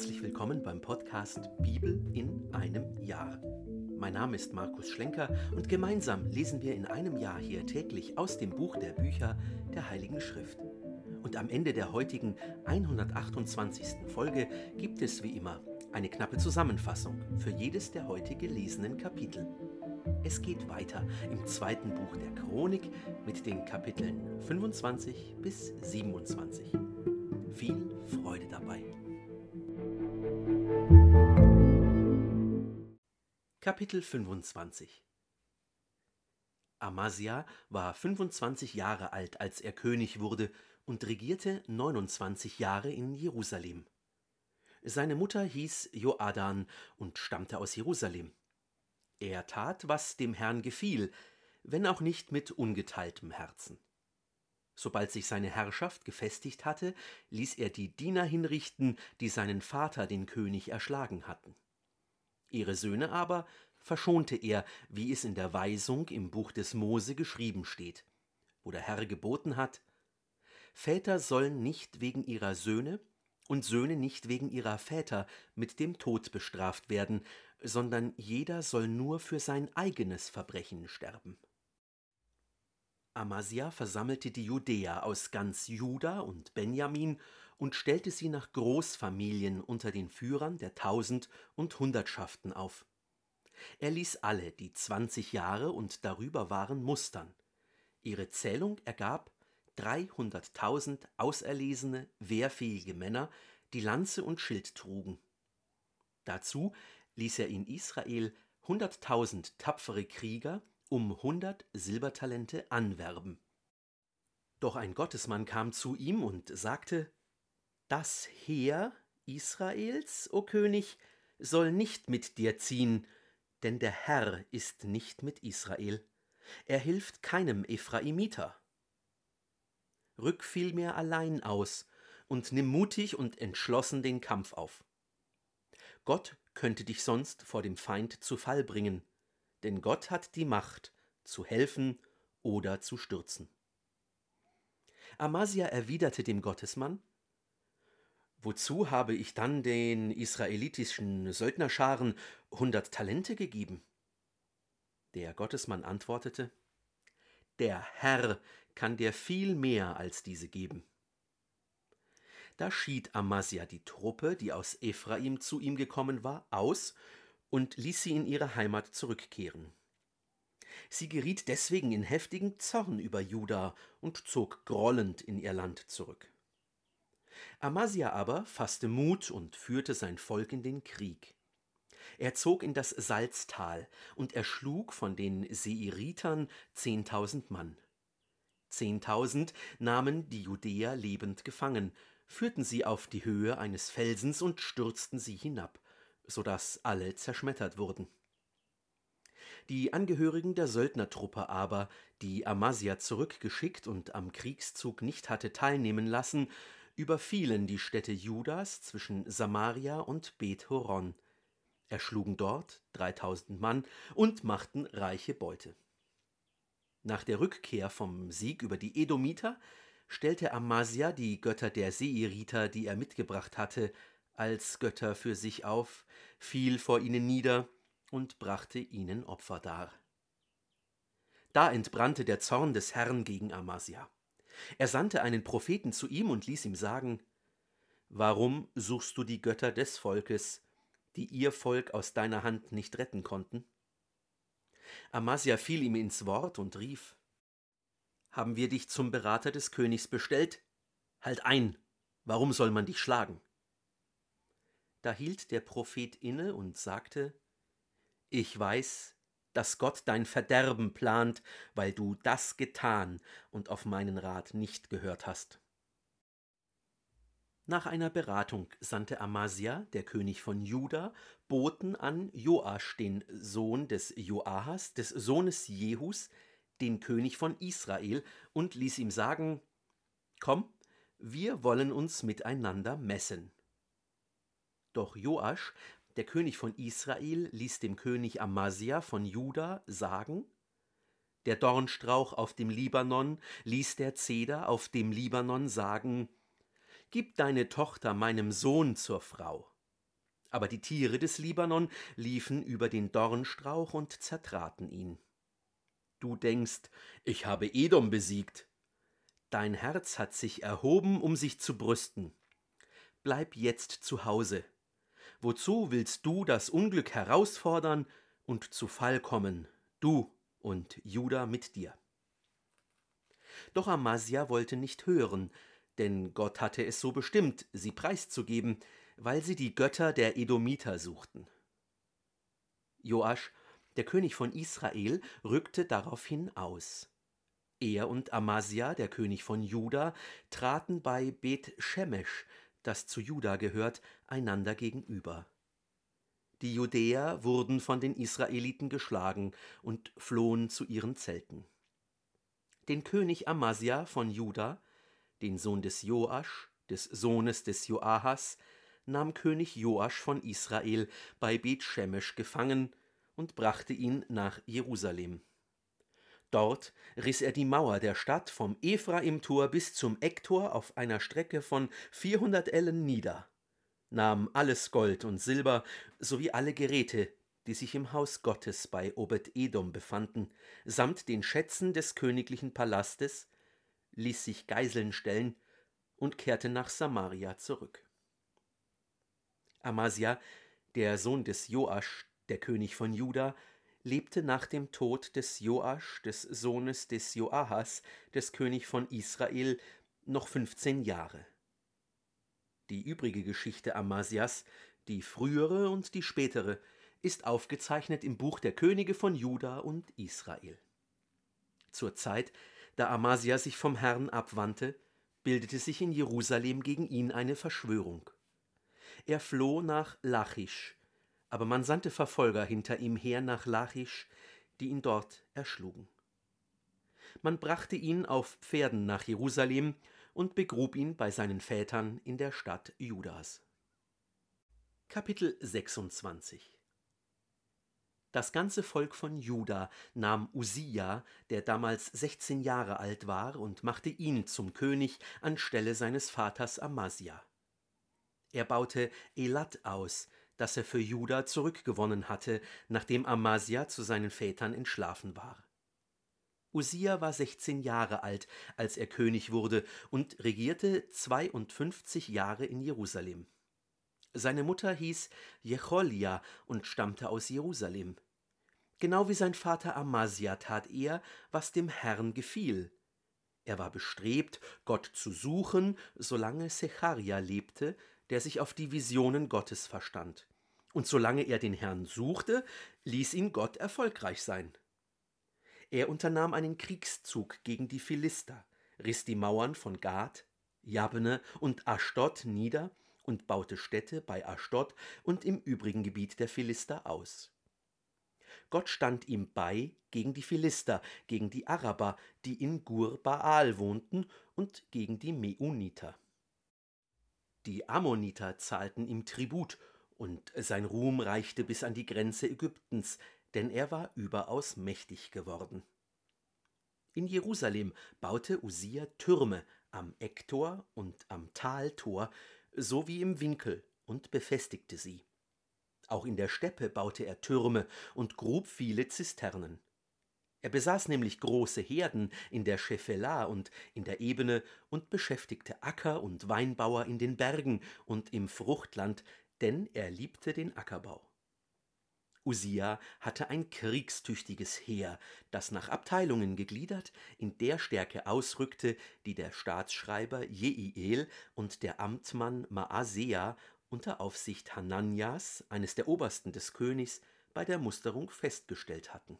Herzlich willkommen beim Podcast Bibel in einem Jahr. Mein Name ist Markus Schlenker und gemeinsam lesen wir in einem Jahr hier täglich aus dem Buch der Bücher der Heiligen Schrift. Und am Ende der heutigen 128. Folge gibt es wie immer eine knappe Zusammenfassung für jedes der heute gelesenen Kapitel. Es geht weiter im zweiten Buch der Chronik mit den Kapiteln 25 bis 27. Viel Freude dabei. Kapitel 25 Amasia war 25 Jahre alt, als er König wurde und regierte 29 Jahre in Jerusalem. Seine Mutter hieß Joadan und stammte aus Jerusalem. Er tat, was dem Herrn gefiel, wenn auch nicht mit ungeteiltem Herzen. Sobald sich seine Herrschaft gefestigt hatte, ließ er die Diener hinrichten, die seinen Vater, den König, erschlagen hatten. Ihre Söhne aber verschonte er, wie es in der Weisung im Buch des Mose geschrieben steht, wo der Herr geboten hat, Väter sollen nicht wegen ihrer Söhne und Söhne nicht wegen ihrer Väter mit dem Tod bestraft werden, sondern jeder soll nur für sein eigenes Verbrechen sterben. Amasia versammelte die Judäer aus ganz Juda und Benjamin und stellte sie nach Großfamilien unter den Führern der Tausend und Hundertschaften auf. Er ließ alle, die zwanzig Jahre und darüber waren, mustern. Ihre Zählung ergab dreihunderttausend auserlesene, wehrfähige Männer, die Lanze und Schild trugen. Dazu ließ er in Israel hunderttausend tapfere Krieger um hundert Silbertalente anwerben. Doch ein Gottesmann kam zu ihm und sagte Das Heer Israels, o König, soll nicht mit dir ziehen, denn der Herr ist nicht mit Israel. Er hilft keinem Ephraimiter. Rück vielmehr allein aus und nimm mutig und entschlossen den Kampf auf. Gott könnte dich sonst vor dem Feind zu Fall bringen, denn Gott hat die Macht, zu helfen oder zu stürzen. Amasia erwiderte dem Gottesmann, Wozu habe ich dann den israelitischen Söldnerscharen hundert Talente gegeben? Der Gottesmann antwortete, Der Herr kann dir viel mehr als diese geben. Da schied Amasia die Truppe, die aus Ephraim zu ihm gekommen war, aus und ließ sie in ihre Heimat zurückkehren. Sie geriet deswegen in heftigen Zorn über Juda und zog grollend in ihr Land zurück. Amasia aber fasste Mut und führte sein Volk in den Krieg. Er zog in das Salztal und erschlug von den Seiritern zehntausend Mann. Zehntausend nahmen die Judäer lebend gefangen, führten sie auf die Höhe eines Felsens und stürzten sie hinab, so dass alle zerschmettert wurden. Die Angehörigen der Söldnertruppe aber, die Amasia zurückgeschickt und am Kriegszug nicht hatte teilnehmen lassen, überfielen die Städte Judas zwischen Samaria und Beth Horon, erschlugen dort dreitausend Mann und machten reiche Beute. Nach der Rückkehr vom Sieg über die Edomiter stellte Amasia die Götter der Seiriter, die er mitgebracht hatte, als Götter für sich auf, fiel vor ihnen nieder und brachte ihnen Opfer dar. Da entbrannte der Zorn des Herrn gegen Amasia. Er sandte einen Propheten zu ihm und ließ ihm sagen, Warum suchst du die Götter des Volkes, die ihr Volk aus deiner Hand nicht retten konnten? Amasia fiel ihm ins Wort und rief, Haben wir dich zum Berater des Königs bestellt? Halt ein, warum soll man dich schlagen? Da hielt der Prophet inne und sagte, Ich weiß, dass Gott dein Verderben plant, weil du das getan und auf meinen Rat nicht gehört hast. Nach einer Beratung sandte Amasia, der König von Juda, Boten an Joasch, den Sohn des Joahas, des Sohnes Jehus, den König von Israel, und ließ ihm sagen: Komm, wir wollen uns miteinander messen. Doch Joasch der König von Israel ließ dem König Amasia von Juda sagen, der Dornstrauch auf dem Libanon ließ der Zeder auf dem Libanon sagen, Gib deine Tochter meinem Sohn zur Frau. aber die Tiere des Libanon liefen über den Dornstrauch und zertraten ihn. Du denkst, ich habe Edom besiegt. Dein Herz hat sich erhoben, um sich zu brüsten. Bleib jetzt zu Hause. Wozu willst du das Unglück herausfordern und zu Fall kommen, du und Juda mit dir? Doch Amasia wollte nicht hören, denn Gott hatte es so bestimmt, sie preiszugeben, weil sie die Götter der Edomiter suchten. Joasch, der König von Israel, rückte daraufhin aus. Er und Amasia, der König von Juda, traten bei Beth Shemesh, das zu Juda gehört, einander gegenüber. Die Judäer wurden von den Israeliten geschlagen und flohen zu ihren Zelten. Den König Amasia von Juda, den Sohn des Joasch, des Sohnes des Joahas, nahm König Joasch von Israel bei Bethshemesh gefangen und brachte ihn nach Jerusalem. Dort riss er die Mauer der Stadt vom Ephraimtor bis zum Ecktor auf einer Strecke von 400 Ellen nieder, nahm alles Gold und Silber sowie alle Geräte, die sich im Haus Gottes bei Obed-Edom befanden, samt den Schätzen des königlichen Palastes, ließ sich Geiseln stellen und kehrte nach Samaria zurück. Amasia, der Sohn des Joasch, der König von Juda, lebte nach dem Tod des Joasch, des Sohnes des Joahas, des König von Israel, noch 15 Jahre. Die übrige Geschichte Amasias, die frühere und die spätere, ist aufgezeichnet im Buch der Könige von Juda und Israel. Zur Zeit, da Amasia sich vom Herrn abwandte, bildete sich in Jerusalem gegen ihn eine Verschwörung. Er floh nach Lachisch, aber man sandte Verfolger hinter ihm her nach Lachisch, die ihn dort erschlugen. Man brachte ihn auf Pferden nach Jerusalem und begrub ihn bei seinen Vätern in der Stadt Judas. Kapitel 26 Das ganze Volk von Juda nahm Usia, der damals 16 Jahre alt war, und machte ihn zum König anstelle seines Vaters Amasia. Er baute Elat aus, das er für Juda zurückgewonnen hatte, nachdem Amasia zu seinen Vätern entschlafen war. Usia war 16 Jahre alt, als er König wurde und regierte 52 Jahre in Jerusalem. Seine Mutter hieß Jecholia und stammte aus Jerusalem. Genau wie sein Vater Amasia tat er, was dem Herrn gefiel. Er war bestrebt, Gott zu suchen, solange Secharia lebte, der sich auf die Visionen Gottes verstand. Und solange er den Herrn suchte, ließ ihn Gott erfolgreich sein. Er unternahm einen Kriegszug gegen die Philister, riss die Mauern von Gad, Jabne und Aschdod nieder und baute Städte bei Aschdod und im übrigen Gebiet der Philister aus. Gott stand ihm bei gegen die Philister, gegen die Araber, die in Gur Baal wohnten, und gegen die Meuniter. Die Ammoniter zahlten ihm Tribut, und sein Ruhm reichte bis an die Grenze Ägyptens, denn er war überaus mächtig geworden. In Jerusalem baute Usia Türme am Ecktor und am Taltor sowie im Winkel und befestigte sie. Auch in der Steppe baute er Türme und grub viele Zisternen. Er besaß nämlich große Herden in der Schefela und in der Ebene und beschäftigte Acker- und Weinbauer in den Bergen und im Fruchtland, denn er liebte den Ackerbau. Usia hatte ein kriegstüchtiges Heer, das nach Abteilungen gegliedert in der Stärke ausrückte, die der Staatsschreiber Jeiel und der Amtmann Maasea unter Aufsicht Hananias, eines der Obersten des Königs, bei der Musterung festgestellt hatten.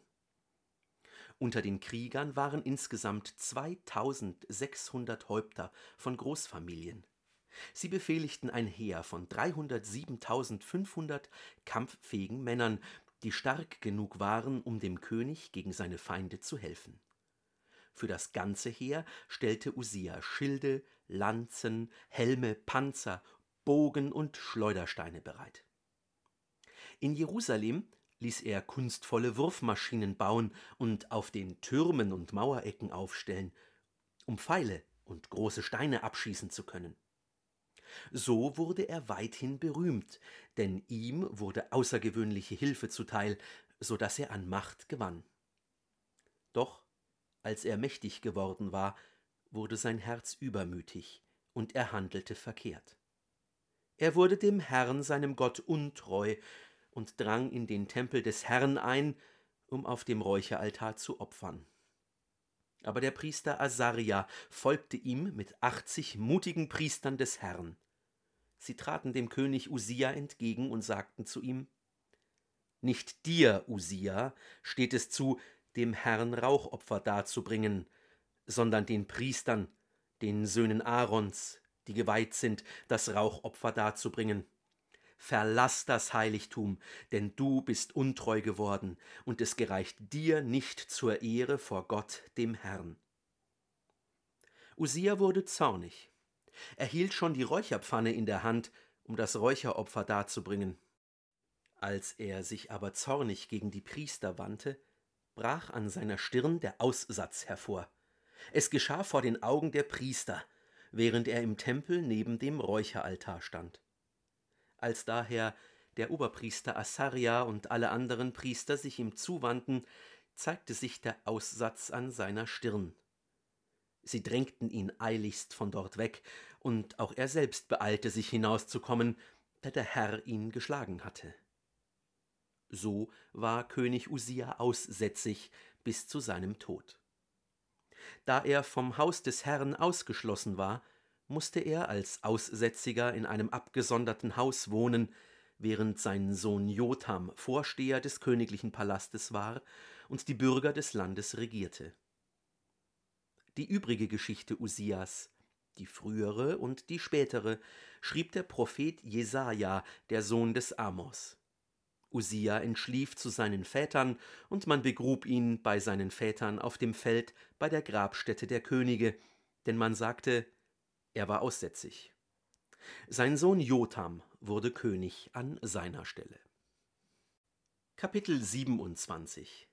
Unter den Kriegern waren insgesamt 2600 Häupter von Großfamilien. Sie befehligten ein Heer von 307.500 kampffähigen Männern, die stark genug waren, um dem König gegen seine Feinde zu helfen. Für das ganze Heer stellte Usia Schilde, Lanzen, Helme, Panzer, Bogen und Schleudersteine bereit. In Jerusalem ließ er kunstvolle Wurfmaschinen bauen und auf den Türmen und Mauerecken aufstellen, um Pfeile und große Steine abschießen zu können. So wurde er weithin berühmt, denn ihm wurde außergewöhnliche Hilfe zuteil, so dass er an Macht gewann. Doch als er mächtig geworden war, wurde sein Herz übermütig, und er handelte verkehrt. Er wurde dem Herrn, seinem Gott, untreu und drang in den Tempel des Herrn ein, um auf dem Räucheraltar zu opfern. Aber der Priester Asaria folgte ihm mit achtzig mutigen Priestern des Herrn. Sie traten dem König Usia entgegen und sagten zu ihm: Nicht dir, Usia, steht es zu, dem Herrn Rauchopfer darzubringen, sondern den Priestern, den Söhnen Aarons, die geweiht sind, das Rauchopfer darzubringen. Verlass das Heiligtum, denn du bist untreu geworden, und es gereicht dir nicht zur Ehre vor Gott, dem Herrn. Usia wurde zornig. Er hielt schon die Räucherpfanne in der Hand, um das Räucheropfer darzubringen. Als er sich aber zornig gegen die Priester wandte, brach an seiner Stirn der Aussatz hervor. Es geschah vor den Augen der Priester, während er im Tempel neben dem Räucheraltar stand. Als daher der Oberpriester Asaria und alle anderen Priester sich ihm zuwandten, zeigte sich der Aussatz an seiner Stirn. Sie drängten ihn eiligst von dort weg, und auch er selbst beeilte sich hinauszukommen, da der Herr ihn geschlagen hatte. So war König Usia aussätzig bis zu seinem Tod. Da er vom Haus des Herrn ausgeschlossen war, musste er als Aussätziger in einem abgesonderten Haus wohnen, während sein Sohn Jotham Vorsteher des königlichen Palastes war und die Bürger des Landes regierte. Die übrige Geschichte Usias, die frühere und die spätere, schrieb der Prophet Jesaja, der Sohn des Amos. Usia entschlief zu seinen Vätern, und man begrub ihn bei seinen Vätern auf dem Feld bei der Grabstätte der Könige, denn man sagte, er war aussätzig. Sein Sohn Jotham wurde König an seiner Stelle. Kapitel 27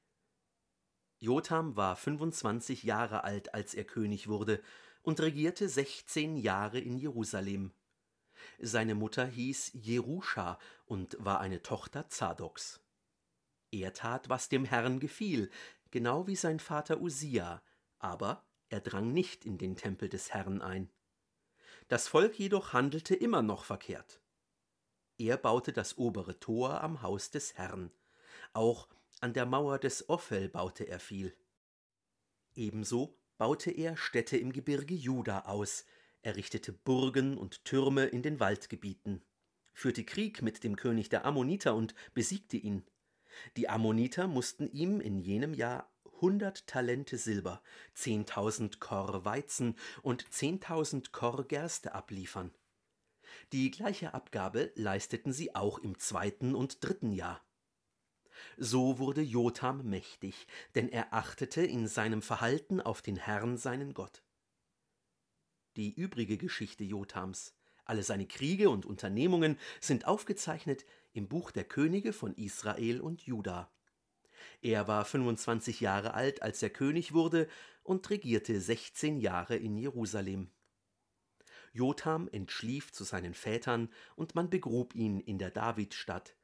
Jotham war 25 Jahre alt, als er König wurde, und regierte 16 Jahre in Jerusalem. Seine Mutter hieß Jeruscha und war eine Tochter Zadoks. Er tat, was dem Herrn gefiel, genau wie sein Vater Usia, aber er drang nicht in den Tempel des Herrn ein. Das Volk jedoch handelte immer noch verkehrt. Er baute das obere Tor am Haus des Herrn. Auch an der Mauer des Ophel baute er viel. Ebenso baute er Städte im Gebirge Juda aus, errichtete Burgen und Türme in den Waldgebieten, führte Krieg mit dem König der Ammoniter und besiegte ihn. Die Ammoniter mussten ihm in jenem Jahr hundert Talente Silber, zehntausend Korr Weizen und zehntausend Korr Gerste abliefern. Die gleiche Abgabe leisteten sie auch im zweiten und dritten Jahr. So wurde Jotham mächtig, denn er achtete in seinem Verhalten auf den Herrn seinen Gott die übrige Geschichte Jothams. Alle seine Kriege und Unternehmungen sind aufgezeichnet im Buch der Könige von Israel und Juda. Er war 25 Jahre alt, als er König wurde und regierte 16 Jahre in Jerusalem. Jotham entschlief zu seinen Vätern und man begrub ihn in der Davidstadt.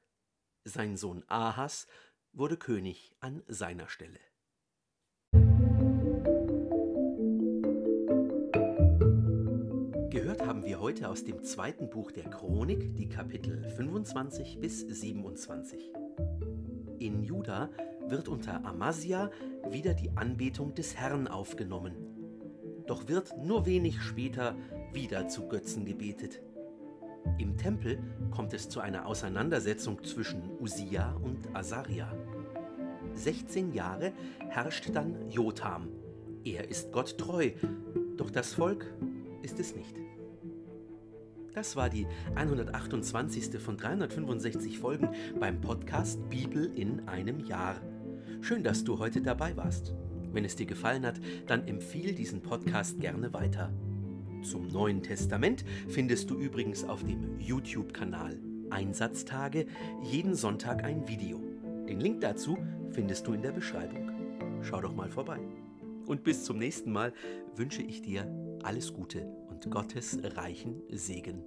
Sein Sohn Ahas wurde König an seiner Stelle. heute aus dem zweiten Buch der Chronik, die Kapitel 25 bis 27. In Juda wird unter Amasia wieder die Anbetung des Herrn aufgenommen. Doch wird nur wenig später wieder zu Götzen gebetet. Im Tempel kommt es zu einer Auseinandersetzung zwischen Usia und Asaria. 16 Jahre herrscht dann Jotham. Er ist Gott treu, doch das Volk ist es nicht. Das war die 128. von 365 Folgen beim Podcast Bibel in einem Jahr. Schön, dass du heute dabei warst. Wenn es dir gefallen hat, dann empfiehl diesen Podcast gerne weiter. Zum Neuen Testament findest du übrigens auf dem YouTube-Kanal Einsatztage jeden Sonntag ein Video. Den Link dazu findest du in der Beschreibung. Schau doch mal vorbei. Und bis zum nächsten Mal wünsche ich dir alles Gute Gottes reichen Segen.